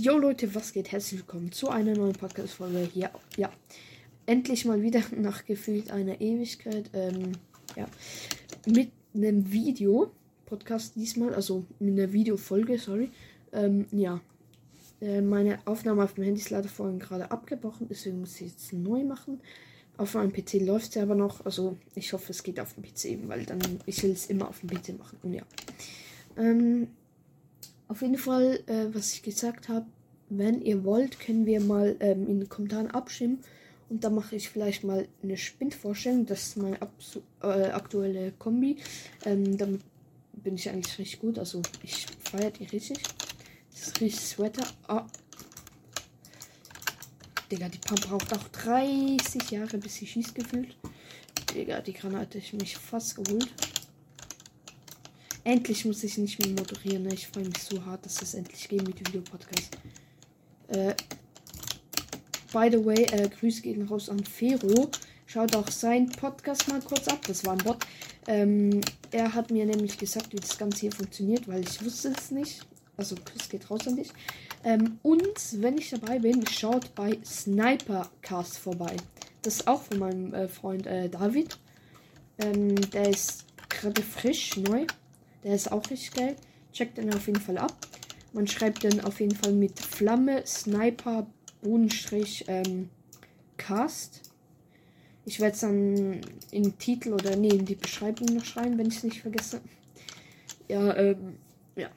Jo Leute, was geht? Herzlich willkommen zu einer neuen Podcast-Folge hier. Ja, endlich mal wieder nach gefühlt einer Ewigkeit. Ähm, ja, mit einem Video-Podcast diesmal, also mit einer Videofolge, sorry. Ähm, ja, äh, meine Aufnahme auf dem Handy ist leider vorhin gerade abgebrochen, deswegen muss ich jetzt neu machen. Auf meinem PC läuft es aber noch, also ich hoffe, es geht auf dem PC, weil dann ich will es immer auf dem PC machen. Und ja. Ähm, auf jeden Fall, äh, was ich gesagt habe, wenn ihr wollt, können wir mal ähm, in den Kommentaren abstimmen. Und da mache ich vielleicht mal eine Spindvorstellung. Das ist meine äh, aktuelle Kombi. Ähm, damit bin ich eigentlich richtig gut. Also ich feiere die richtig. Das ist richtig Sweater. Ah. Digga, die Pump braucht auch 30 Jahre, bis sie schießt gefühlt. Digga, die Granate ich mich fast geholt. Endlich muss ich nicht mehr moderieren. Ne? Ich freue mich so hart, dass es endlich geht mit dem Videopodcast. Äh, by the way, äh, Grüße gehen raus an Fero. Schaut auch sein Podcast mal kurz ab. Das war ein Bot. Ähm, er hat mir nämlich gesagt, wie das Ganze hier funktioniert, weil ich wusste es nicht. Also Grüße geht raus an dich. Ähm, und wenn ich dabei bin, schaut bei Snipercast vorbei. Das ist auch von meinem äh, Freund äh, David. Ähm, der ist gerade frisch, neu. Der ist auch richtig geil. Checkt den auf jeden Fall ab. Man schreibt dann auf jeden Fall mit Flamme, Sniper, Bodenstrich, ähm, Cast. Ich werde es dann im Titel oder nee, in die Beschreibung noch schreiben, wenn ich es nicht vergesse. Ja, ähm, ja.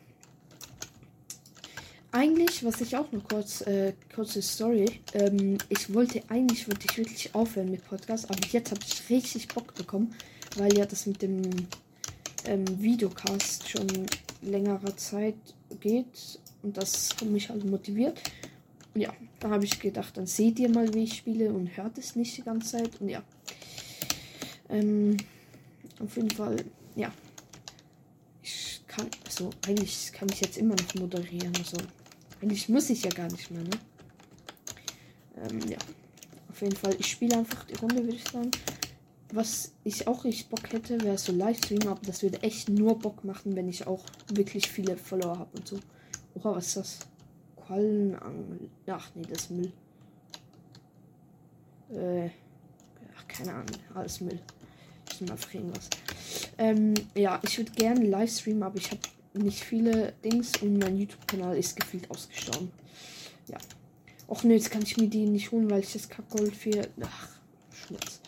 Eigentlich, was ich auch noch kurz, äh, kurze Story. Ähm, ich wollte eigentlich wollte ich wirklich aufhören mit Podcast, aber jetzt habe ich richtig Bock bekommen, weil ja das mit dem ähm, Videocast schon längerer Zeit geht und das hat mich halt motiviert. Ja, da habe ich gedacht, dann seht ihr mal, wie ich spiele und hört es nicht die ganze Zeit. Und ja, ähm, auf jeden Fall, ja, ich kann, also eigentlich kann ich jetzt immer noch moderieren. Also eigentlich muss ich ja gar nicht mehr, ne? Ähm, ja, auf jeden Fall, ich spiele einfach die Runde, würde ich sagen was ich auch richtig Bock hätte, wäre so Livestream, aber das würde echt nur Bock machen, wenn ich auch wirklich viele Follower habe und so. Oha, was ist das? Quallenangel. Ach nee, das ist Müll. Äh, ach, keine Ahnung, alles Müll. Ich mal fragen was. Ähm, ja, ich würde gerne Livestream, aber ich habe nicht viele Dings und mein YouTube-Kanal ist gefühlt ausgestorben. Ja. Och nee, jetzt kann ich mir die nicht holen, weil ich das Kackgold für. Ach, Schmutz.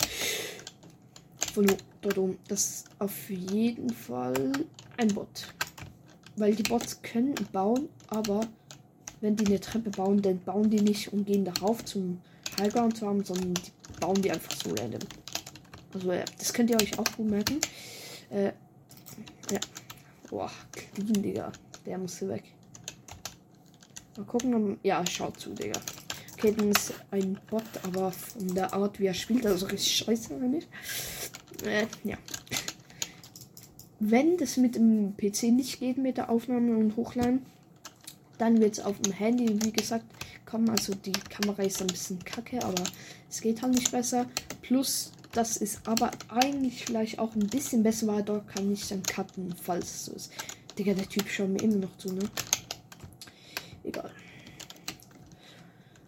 Verloren. Das ist auf jeden Fall ein Bot. Weil die Bots können bauen, aber wenn die eine Treppe bauen, dann bauen die nicht und gehen darauf zum Highground zu haben, sondern die bauen die einfach so random. Also ja, das könnt ihr euch auch gut merken. Äh, ja. Boah, clean, Digga. Der muss hier weg. Mal gucken. Ja, schaut zu, Digga. Okay, dann ist ein Bot, aber von der Art, wie er spielt, also richtig scheiße, wenn ich. Äh, ja. Wenn das mit dem PC nicht geht mit der Aufnahme und Hochladen, dann wird es auf dem Handy, wie gesagt, kommen. Also die Kamera ist ein bisschen kacke, aber es geht halt nicht besser. Plus, das ist aber eigentlich vielleicht auch ein bisschen besser, weil dort kann ich dann cutten, falls es so ist. Digga, der Typ schaut mir immer noch zu, ne? Egal.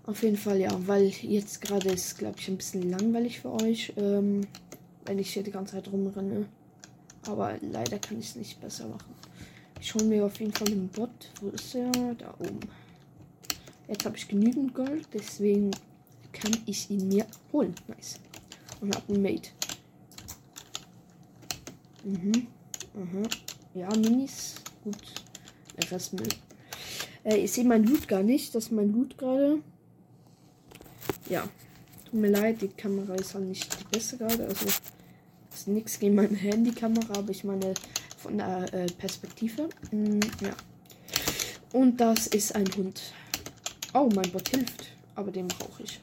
Auf jeden Fall, ja, weil jetzt gerade ist, glaube ich, ein bisschen langweilig für euch. Ähm, wenn ich hier die ganze Zeit rumrenne. Aber leider kann ich es nicht besser machen. Ich hole mir auf jeden Fall den Bot. Wo ist er? Da oben. Jetzt habe ich genügend Gold, deswegen kann ich ihn mir holen. Nice. Und habe einen Mate. Mhm. Mhm. Ja, Minis. Gut. Der Rest Müll. Äh, ich sehe mein Loot gar nicht. Das ist mein Loot gerade. Ja. Tut mir leid, die Kamera ist halt nicht die beste gerade. Also ist nichts gegen meine Handykamera, aber ich meine von der äh, Perspektive. Mm, ja. Und das ist ein Hund. Oh, mein Bot hilft. Aber den brauche ich.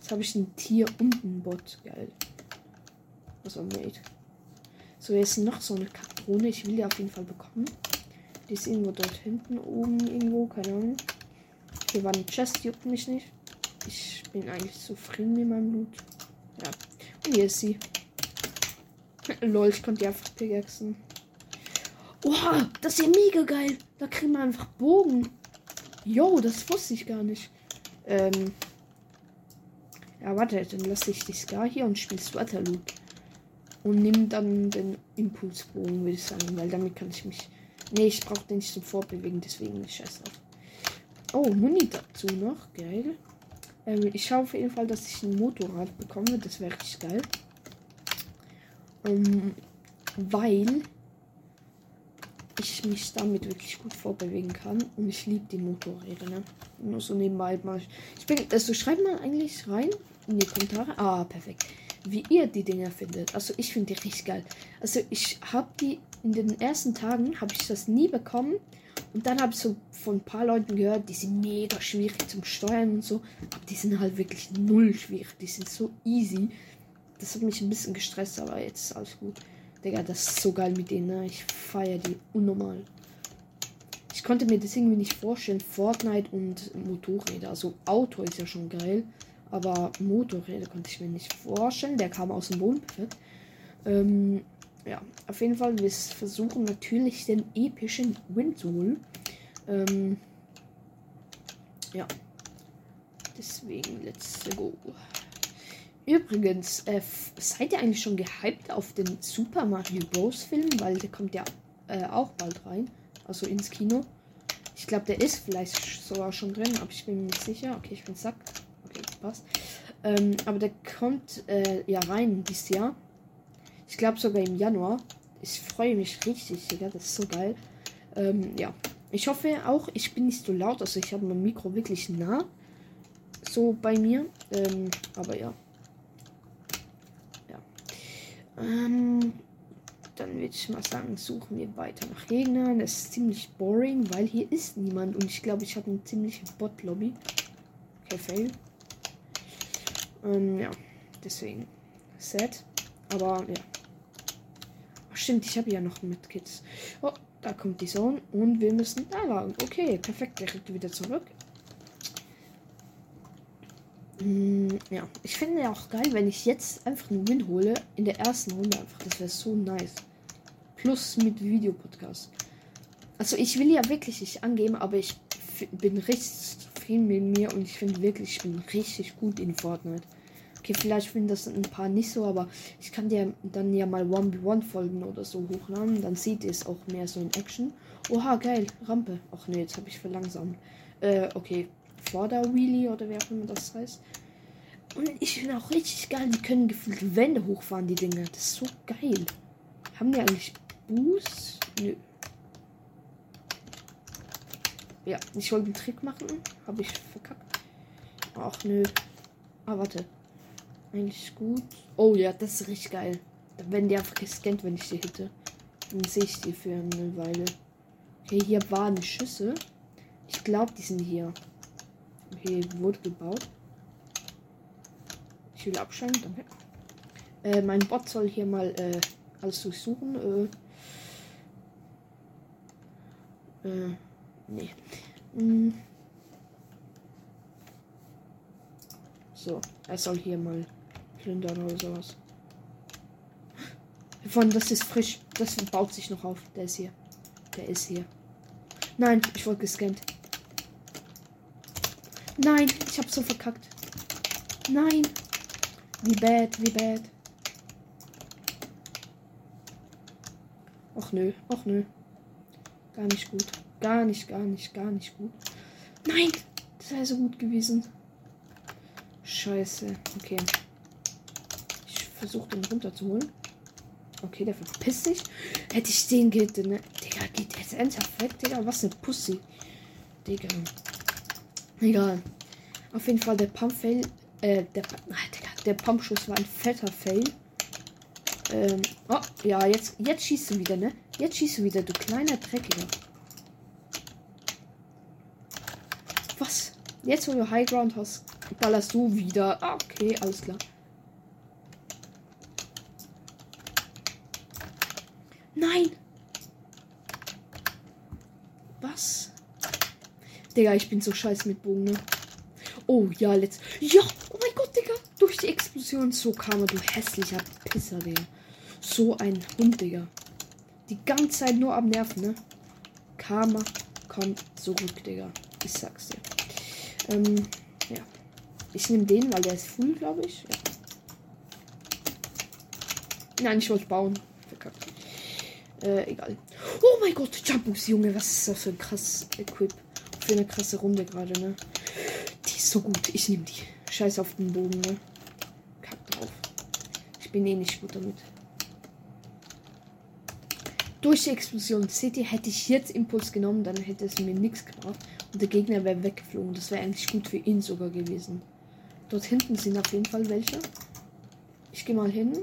Jetzt habe ich ein Tier und ein Bot. Geil. Also made. So, jetzt noch so eine Katrone. Ich will die auf jeden Fall bekommen. Die ist irgendwo dort hinten oben irgendwo. Keine Ahnung. Hier war ein Chest, juckt mich nicht. Ich bin eigentlich zufrieden mit meinem Blut. Ja. Hier ist sie. Lol, ich konnte die einfach pickaxen. Oha, das ist ja mega geil. Da kriegen wir einfach Bogen. Jo, das wusste ich gar nicht. Ähm. Ja, warte, dann lasse ich die Scar hier und spielst Waterloo. Und nimm dann den Impulsbogen, würde ich sagen, weil damit kann ich mich. Nee, ich brauche den nicht zum Vorbewegen, deswegen scheiß drauf. Oh, Muni dazu noch. Geil. Ähm, ich schaue auf jeden Fall, dass ich ein Motorrad bekomme. Das wäre richtig geil. Ähm, weil ich mich damit wirklich gut vorbewegen kann. Und ich liebe die Motorräder. Ne? Nur so nebenbei mal. Ich bin, also schreibt mal eigentlich rein in die Kommentare. Ah, perfekt. Wie ihr die Dinger findet. Also ich finde die richtig geil. Also ich habe die in den ersten Tagen habe ich das nie bekommen. Und dann habe ich so von ein paar Leuten gehört, die sind mega schwierig zum Steuern und so. Aber die sind halt wirklich null schwierig. Die sind so easy. Das hat mich ein bisschen gestresst, aber jetzt ist alles gut. Digga, das ist so geil mit denen. Ne? Ich feiere die unnormal. Ich konnte mir das irgendwie nicht vorstellen. Fortnite und Motorräder. Also Auto ist ja schon geil. Aber Motorräder konnte ich mir nicht vorstellen. Der kam aus dem Boden. Ähm, ja, auf jeden Fall, wir versuchen natürlich den epischen Win zu holen. Ähm, ja. Deswegen, let's go. Übrigens, äh, seid ihr eigentlich schon gehypt auf den Super Mario Bros. Film? Weil der kommt ja äh, auch bald rein. Also ins Kino. Ich glaube, der ist vielleicht sogar schon drin, aber ich bin mir nicht sicher. Okay, ich bin sack. Okay, passt. Ähm, aber der kommt äh, ja rein dieses Jahr. Ich glaube sogar im Januar. Ich freue mich richtig, Digga. Das ist so geil. Ähm, ja. Ich hoffe auch, ich bin nicht so laut. Also ich habe mein Mikro wirklich nah. So bei mir. Ähm, aber ja. Ja. Ähm, dann würde ich mal sagen, suchen wir weiter nach Gegnern. Das ist ziemlich boring, weil hier ist niemand. Und ich glaube, ich habe eine ziemliche Bot-Lobby. Okay, fail. Ähm, ja. Deswegen. Set. Aber ja. Stimmt, ich habe ja noch mit Kids. Oh, da kommt die Zone und wir müssen da lang. Okay, perfekt, kriegt wieder zurück. Mm, ja, ich finde ja auch geil, wenn ich jetzt einfach einen Win hole in der ersten Runde einfach. Das wäre so nice. Plus mit Videopodcast. Also ich will ja wirklich nicht angeben, aber ich bin richtig zufrieden mit mir und ich finde wirklich, ich bin richtig gut in Fortnite. Okay, vielleicht finden das ein paar nicht so, aber ich kann dir dann ja mal 1v1 Folgen oder so hochladen. Dann sieht es auch mehr so in Action. Oha, geil. Rampe. Ach nee, jetzt habe ich verlangsamt. Äh, okay. Vorder Wheelie oder wie auch immer das heißt. Und ich finde auch richtig geil, die können gefühlt Wände hochfahren, die Dinger. Das ist so geil. Haben die eigentlich Boost? Nö. Ja, ich wollte einen Trick machen. Habe ich verkackt. Ach nö. Ah, warte. Eigentlich gut. Oh ja, das ist richtig geil. Werden die einfach gescannt, wenn ich die hitte. Dann sehe ich die für eine Weile. Okay, hier waren Schüsse. Ich glaube, die sind hier. Okay, wurde gebaut. Ich will abschalten, danke. Äh, mein Bot soll hier mal äh, alles durchsuchen. Äh, äh, nee. Hm. So, er soll hier mal plündern oder sowas. Von das ist frisch. Das baut sich noch auf. Der ist hier. Der ist hier. Nein, ich wurde gescannt. Nein, ich habe so verkackt. Nein. Wie bad, wie bad. Och nö, och nö. Gar nicht gut. Gar nicht, gar nicht, gar nicht gut. Nein, das wäre so gut gewesen. Scheiße. Okay versucht, ihn runterzuholen. Okay, der verpisst sich. Hätte ich den gehittet, ne? Digga, geht jetzt ernsthaft weg, Digga. Was eine Pussy. Digga. Egal. Auf jeden Fall der Pump-Fail. Äh, der, Digga, der Pumpschuss war ein fetter Fail. Ähm, oh, ja, jetzt, jetzt schießt du wieder, ne? Jetzt schießt du wieder, du kleiner Dreckiger. Was? Jetzt, wo du High Ground hast, ballerst du wieder. Ah, okay, alles klar. Nein! Was? Digga, ich bin so scheiße mit Bogen, ne? Oh, ja, let's. Ja! Oh mein Gott, Digga! Durch die Explosion. So kam er, du hässlicher Pisser, Digga. So ein Hund, Digga. Die ganze Zeit nur am Nerven, ne? Karma kommt zurück, Digga. Ich sag's dir. Ähm, ja. Ich nehme den, weil der ist full, glaube ich. Ja. Nein, ich wollte bauen. Äh, egal. Oh mein Gott, Jumpbooks, Junge, was ist das für ein krasses Equip? Für eine krasse Runde gerade, ne? Die ist so gut. Ich nehme die. Scheiß auf den Bogen, ne? Kack drauf. Ich bin eh nicht gut damit. Durch die Explosion, ihr, hätte ich jetzt Impuls genommen, dann hätte es mir nichts gebracht. Und der Gegner wäre weggeflogen. Das wäre eigentlich gut für ihn sogar gewesen. Dort hinten sind auf jeden Fall welche. Ich gehe mal hin.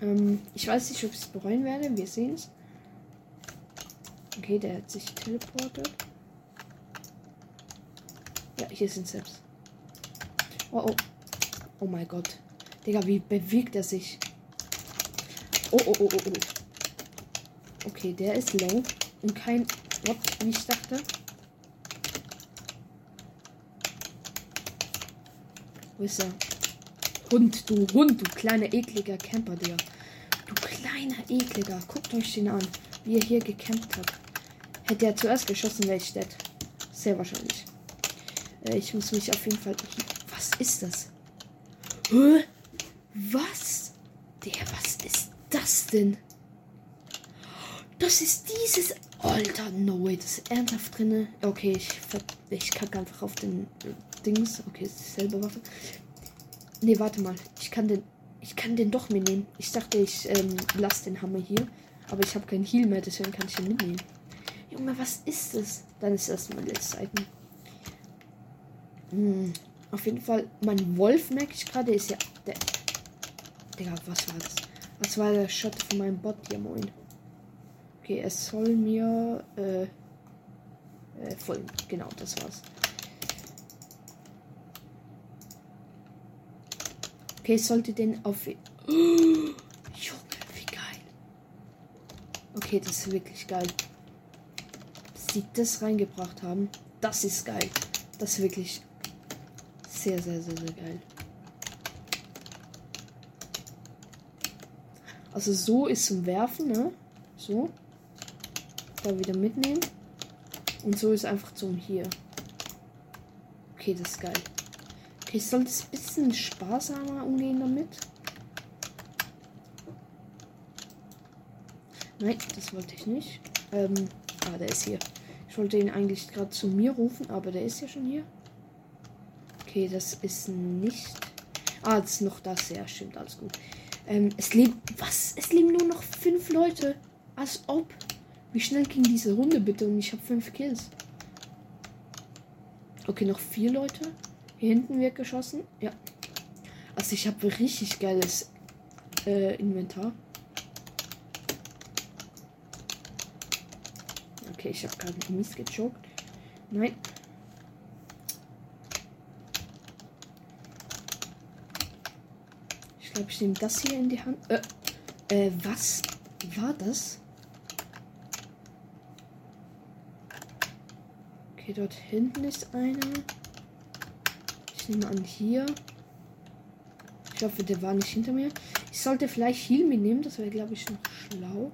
Ähm, ich weiß nicht, ob ich es bereuen werde. Wir sehen es. Okay, der hat sich teleportet. Ja, hier sind selbst. Oh, oh. Oh mein Gott. Digga, wie bewegt er sich? Oh, oh, oh, oh, oh. Okay, der ist low. Und kein What, wie ich dachte. Wo ist er? Hund, du Hund, du kleiner ekliger Camper, Digga. Du kleiner ekliger. Guckt euch den an, wie er hier gecampt hat. Hätte er zuerst geschossen, wäre ich dead. Sehr wahrscheinlich. Äh, ich muss mich auf jeden Fall. Was ist das? Hä? Was? Der, was ist das denn? Das ist dieses. Alter, no way. Das ist ernsthaft drinne. Okay, ich, ich kacke einfach auf den äh, Dings. Okay, ist dieselbe Waffe. Ne, warte mal. Ich kann den. Ich kann den doch mitnehmen. Ich dachte, ich ähm, lasse den Hammer hier. Aber ich habe keinen Heal mehr, deswegen kann ich ihn mitnehmen. Junge, was ist das? Dann ist das mein letztes Item. Hm, auf jeden Fall, mein Wolf merke ich gerade, ist ja der. Digga, was war das? Was war der Shot von meinem Bot hier, moin? Okay, es soll mir äh, äh, folgen. Genau, das war's. Okay, ich sollte den auf. Oh, Junge, wie geil. Okay, das ist wirklich geil sie das reingebracht haben, das ist geil. Das ist wirklich sehr, sehr, sehr, sehr geil. Also so ist zum Werfen, ne? So. Da wieder mitnehmen. Und so ist einfach zum hier. Okay, das ist geil. Okay, ich sollte es ein bisschen sparsamer umgehen damit. Nein, das wollte ich nicht. Ähm, ah, der ist hier. Ich wollte ihn eigentlich gerade zu mir rufen, aber der ist ja schon hier. Okay, das ist nicht. Ah, ist noch das. Ja, stimmt, alles gut. Ähm, es leben. Was? Es leben nur noch fünf Leute. Als ob. Wie schnell ging diese Runde bitte? Und ich habe fünf Kills. Okay, noch vier Leute. Hier hinten wird geschossen. Ja. Also ich habe richtig geiles äh, Inventar. Okay, ich habe gerade mies gechockt. Nein. Ich glaube, ich nehme das hier in die Hand. Äh, äh, was war das? Okay, dort hinten ist einer. Ich nehme an hier. Ich hoffe, der war nicht hinter mir. Ich sollte vielleicht Heal mitnehmen. Das wäre, glaube ich, noch schlau.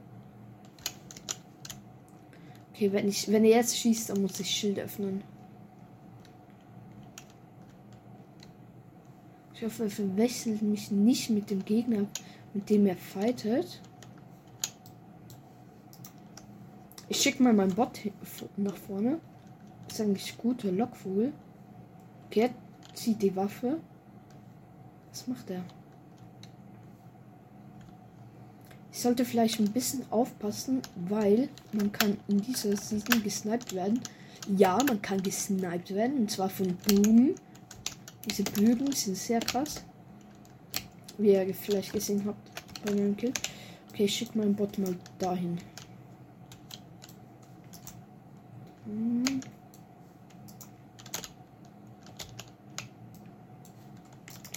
Okay, wenn ich, wenn er jetzt schießt, dann muss ich Schild öffnen. Ich hoffe, er verwechselt mich nicht mit dem Gegner, mit dem er fightet. Ich schicke mal meinen Bot nach vorne. ist eigentlich guter Lockvogel. Okay, zieht die Waffe. Was macht er? Ich sollte vielleicht ein bisschen aufpassen, weil man kann in dieser Season gesniped werden. Ja, man kann gesniped werden. Und zwar von Bögen. Diese Bögen sind sehr krass. Wie ihr vielleicht gesehen habt bei meinem Kill. Okay, ich schicke meinen Bot mal dahin. Hm.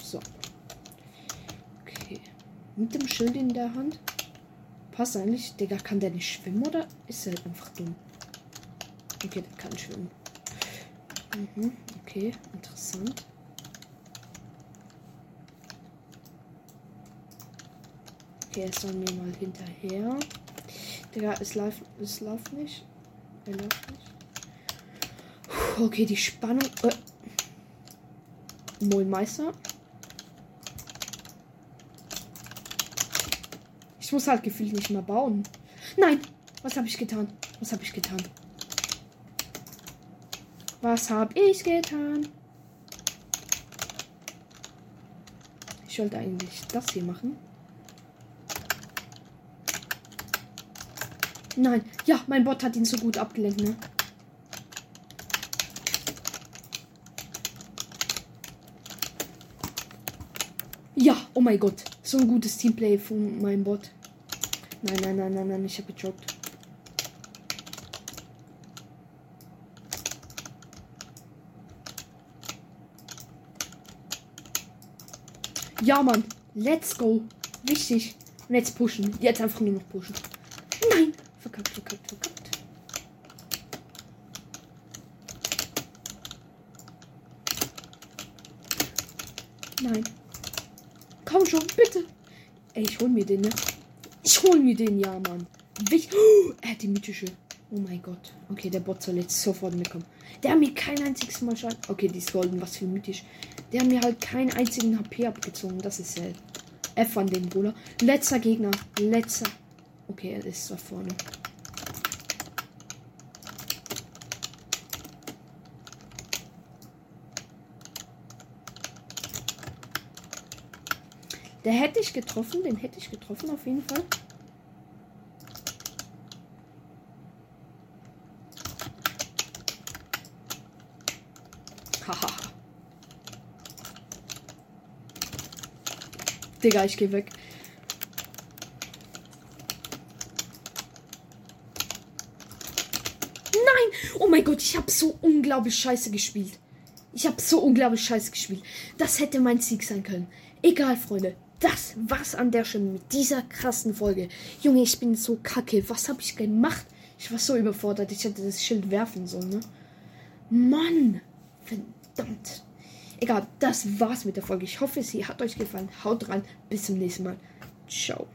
So. Okay. Mit dem Schild in der Hand. Passt eigentlich. Digga, kann der nicht schwimmen oder ist er einfach dumm? Okay, der kann schwimmen. Mhm, okay, interessant. Okay, er soll mir mal hinterher. Digga, es läuft, es läuft nicht. Er läuft nicht. Puh, Okay, die Spannung. Äh. Mollmeister. Muss halt gefühlt nicht mehr bauen. Nein! Was habe ich getan? Was habe ich getan? Was habe ich getan? Ich sollte eigentlich das hier machen. Nein, ja, mein Bot hat ihn so gut abgelenkt, ne? Ja, oh mein Gott. So ein gutes Teamplay von meinem Bot. Nein, nein, nein, nein, nein, ich habe gejoggt. Ja, Mann. Let's go. Wichtig. Und jetzt pushen. Jetzt einfach nur noch pushen. Nein. Verkackt, verkackt, verkackt. Nein. Komm schon, bitte. Ey, ich hol mir den, ne? Ich hol mir den, ja, Mann. Wich oh, er hat die mythische. Oh mein Gott. Okay, der Bot soll jetzt sofort mitkommen. Der hat mir kein einziges Mal Schaden. Okay, die ist golden, was für mythisch. Der hat mir halt keinen einzigen HP abgezogen. Das ist selten. F an den Bruder. Letzter Gegner. Letzter. Okay, er ist da vorne. Der hätte ich getroffen, den hätte ich getroffen auf jeden Fall. Haha. Digga, ich geh weg. Nein! Oh mein Gott, ich habe so unglaublich scheiße gespielt. Ich habe so unglaublich scheiße gespielt. Das hätte mein Sieg sein können. Egal, Freunde. Das war's an der Stelle mit dieser krassen Folge. Junge, ich bin so kacke. Was habe ich gemacht? Ich war so überfordert. Ich hätte das Schild werfen sollen, ne? Mann! Verdammt. Egal, das war's mit der Folge. Ich hoffe, sie hat euch gefallen. Haut rein. Bis zum nächsten Mal. Ciao.